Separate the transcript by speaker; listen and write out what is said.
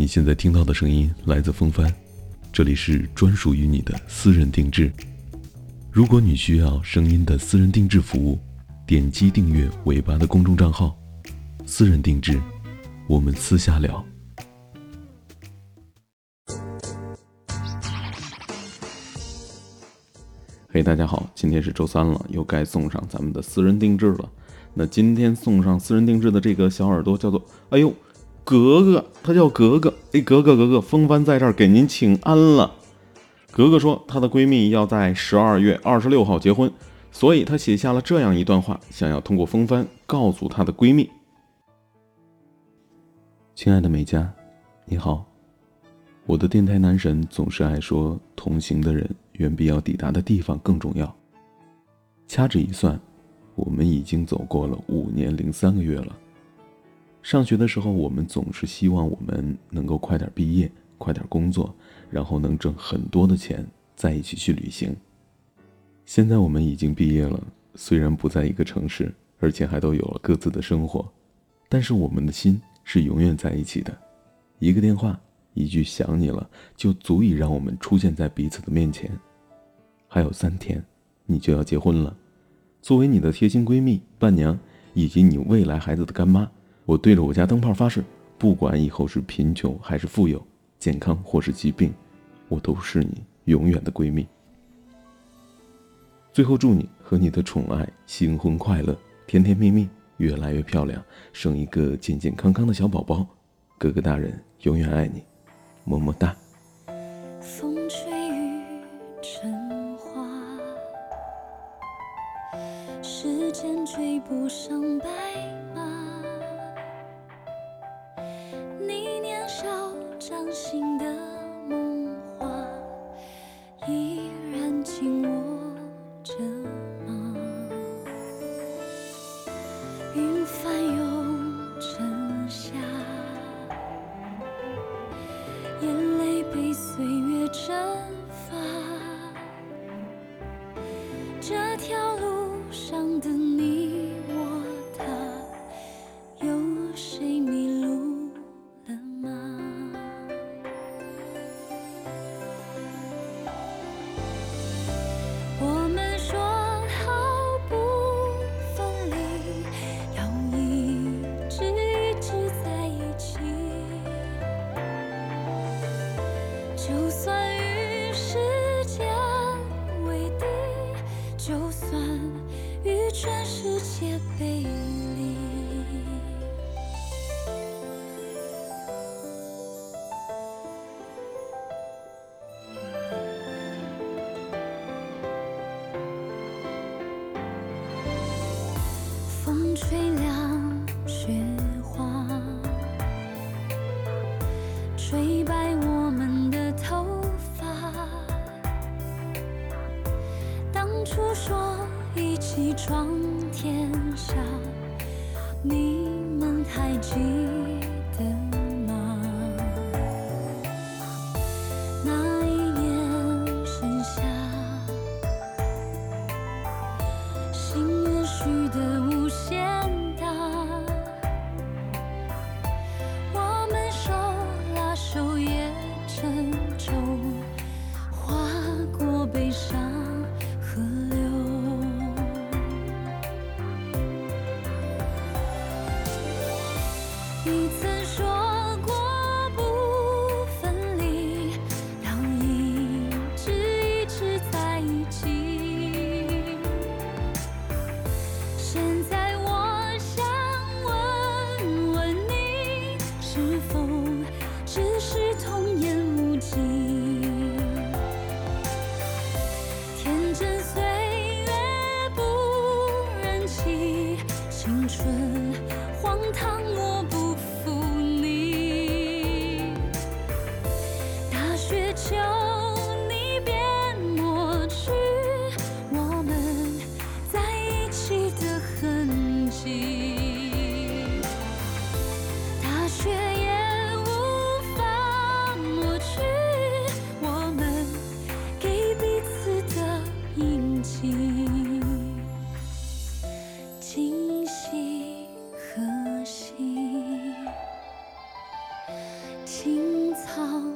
Speaker 1: 你现在听到的声音来自风帆，这里是专属于你的私人定制。如果你需要声音的私人定制服务，点击订阅尾巴的公众账号“私人定制”，我们私下聊。嘿，大家好，今天是周三了，又该送上咱们的私人定制了。那今天送上私人定制的这个小耳朵叫做“哎呦”。格格，他叫格格。哎，格格，格格，风帆在这儿给您请安了。格格说，她的闺蜜要在十二月二十六号结婚，所以她写下了这样一段话，想要通过风帆告诉她的闺蜜：亲爱的美嘉，你好。我的电台男神总是爱说，同行的人远比要抵达的地方更重要。掐指一算，我们已经走过了五年零三个月了。上学的时候，我们总是希望我们能够快点毕业，快点工作，然后能挣很多的钱，在一起去旅行。现在我们已经毕业了，虽然不在一个城市，而且还都有了各自的生活，但是我们的心是永远在一起的。一个电话，一句想你了，就足以让我们出现在彼此的面前。还有三天，你就要结婚了。作为你的贴心闺蜜、伴娘，以及你未来孩子的干妈。我对着我家灯泡发誓，不管以后是贫穷还是富有，健康或是疾病，我都是你永远的闺蜜。最后祝你和你的宠爱新婚快乐，甜甜蜜蜜，越来越漂亮，生一个健健康康的小宝宝。哥哥大人永远爱你，么么哒。风吹雨成花，时间追不上白马。蒸发这条路上的你就算与时间为敌。就算与全世界背离，风吹凉雪花，吹白我们头发，当。初说一起闯天下，你一次。青草